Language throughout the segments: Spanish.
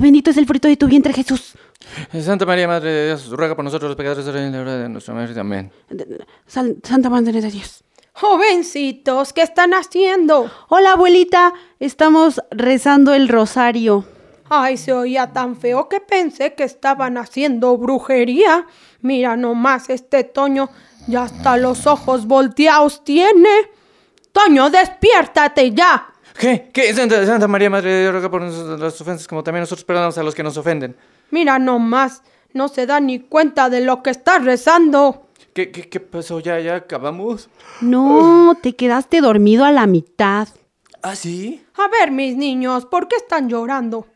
Y bendito es el fruto de tu vientre, Jesús. Santa María, Madre de Dios, ruega por nosotros los pecadores ahora y en la hora de nuestra muerte. Amén. Santa Madre de Dios. Jovencitos, ¿qué están haciendo? Hola, abuelita. Estamos rezando el rosario. Ay, se oía tan feo que pensé que estaban haciendo brujería. Mira nomás este Toño, ya hasta los ojos volteados tiene. Toño, despiértate ya. ¿Qué? ¿Qué? Santa, Santa María, Madre de Dios, ruega por nosotros las ofensas, como también nosotros perdonamos a los que nos ofenden. Mira nomás, no se da ni cuenta de lo que está rezando. ¿Qué, qué, qué pasó? ¿Ya, ya acabamos? No, te quedaste dormido a la mitad. ¿Ah, sí? A ver, mis niños, ¿por qué están llorando?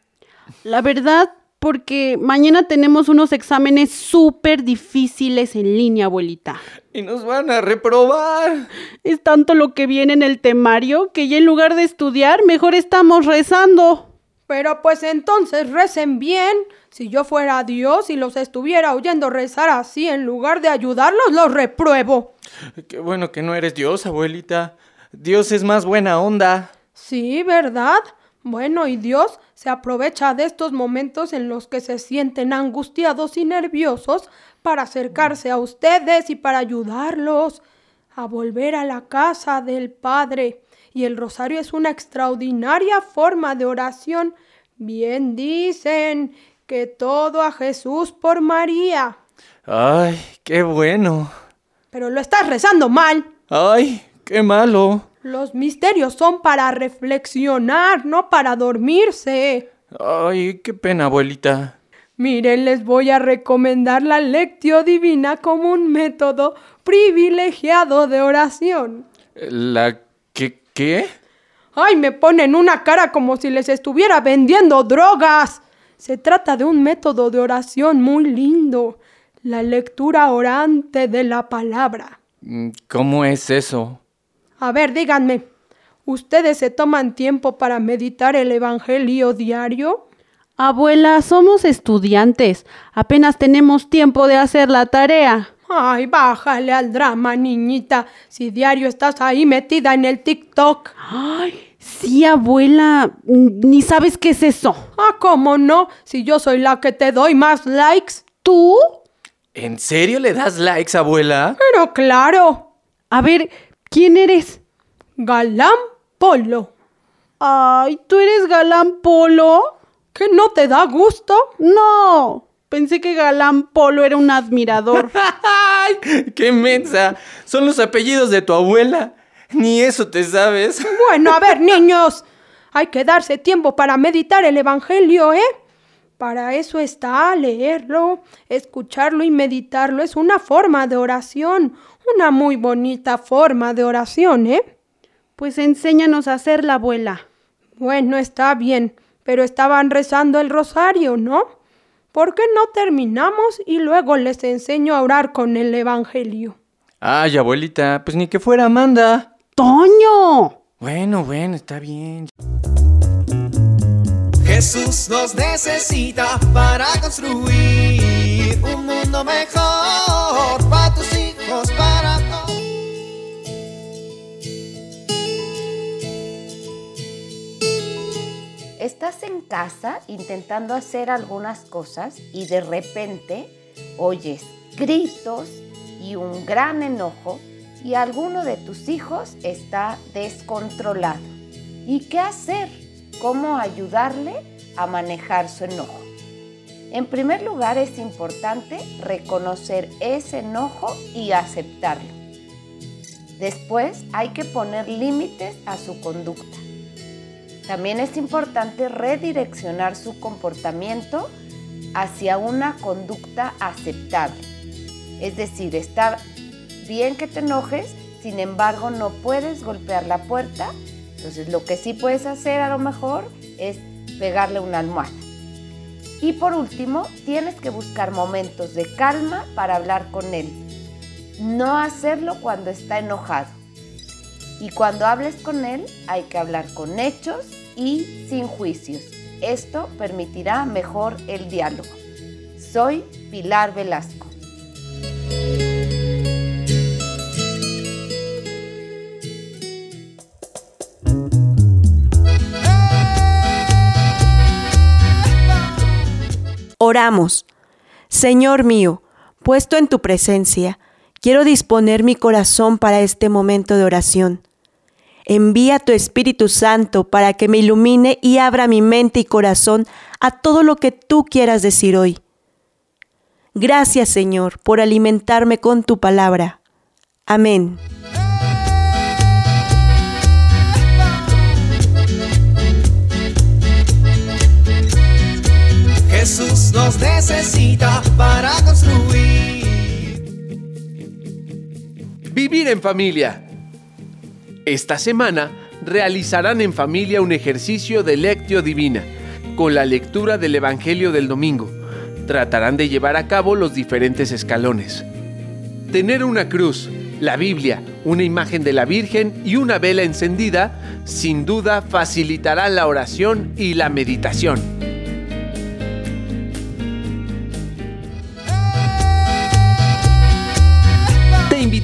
La verdad, porque mañana tenemos unos exámenes súper difíciles en línea, abuelita. Y nos van a reprobar. Es tanto lo que viene en el temario que ya en lugar de estudiar, mejor estamos rezando. Pero pues entonces recen bien. Si yo fuera Dios y los estuviera oyendo rezar así en lugar de ayudarlos, los repruebo. Qué bueno que no eres Dios, abuelita. Dios es más buena onda. Sí, ¿verdad? Bueno, y Dios se aprovecha de estos momentos en los que se sienten angustiados y nerviosos para acercarse a ustedes y para ayudarlos a volver a la casa del Padre. Y el rosario es una extraordinaria forma de oración. Bien dicen que todo a Jesús por María. Ay, qué bueno. Pero lo estás rezando mal. Ay, qué malo. Los misterios son para reflexionar, no para dormirse. Ay, qué pena, abuelita. Miren, les voy a recomendar la Lectio Divina como un método privilegiado de oración. ¿La qué? qué? ¡Ay, me ponen una cara como si les estuviera vendiendo drogas! Se trata de un método de oración muy lindo, la lectura orante de la palabra. Mm, ¿Cómo es eso? A ver, díganme, ¿ustedes se toman tiempo para meditar el Evangelio diario? Abuela, somos estudiantes. Apenas tenemos tiempo de hacer la tarea. Ay, bájale al drama, niñita, si diario estás ahí metida en el TikTok. Ay, sí, abuela. Ni sabes qué es eso. Ah, ¿cómo no? Si yo soy la que te doy más likes. ¿Tú? ¿En serio le das likes, abuela? Pero claro, A ver, ¿quién eres? Galán Polo. Ay, ¿tú eres Galán Polo? ¿Que no te da gusto? No. Pensé que Galán Polo era un admirador. ¡Ay! ¡Qué mensa! Son los apellidos de tu abuela. Ni eso te sabes. Bueno, a ver, niños, hay que darse tiempo para meditar el Evangelio, ¿eh? Para eso está leerlo, escucharlo y meditarlo. Es una forma de oración, una muy bonita forma de oración, ¿eh? Pues enséñanos a hacerla, abuela. Bueno, está bien, pero estaban rezando el rosario, ¿no? ¿Por qué no terminamos y luego les enseño a orar con el Evangelio? Ay, abuelita, pues ni que fuera Amanda. ¡Toño! Bueno, bueno, está bien. Jesús nos necesita para construir un mundo mejor para tus hijos, para. Estás en casa intentando hacer algunas cosas y de repente oyes gritos y un gran enojo y alguno de tus hijos está descontrolado. ¿Y qué hacer? ¿Cómo ayudarle a manejar su enojo? En primer lugar es importante reconocer ese enojo y aceptarlo. Después hay que poner límites a su conducta. También es importante redireccionar su comportamiento hacia una conducta aceptable. Es decir, está bien que te enojes, sin embargo no puedes golpear la puerta. Entonces lo que sí puedes hacer a lo mejor es pegarle una almohada. Y por último, tienes que buscar momentos de calma para hablar con él. No hacerlo cuando está enojado. Y cuando hables con él, hay que hablar con hechos y sin juicios. Esto permitirá mejor el diálogo. Soy Pilar Velasco. Oramos. Señor mío, puesto en tu presencia, quiero disponer mi corazón para este momento de oración. Envía tu Espíritu Santo para que me ilumine y abra mi mente y corazón a todo lo que tú quieras decir hoy. Gracias Señor por alimentarme con tu palabra. Amén. Jesús nos necesita para construir. Vivir en familia. Esta semana realizarán en familia un ejercicio de lectio divina, con la lectura del Evangelio del domingo. Tratarán de llevar a cabo los diferentes escalones. Tener una cruz, la Biblia, una imagen de la Virgen y una vela encendida, sin duda facilitarán la oración y la meditación.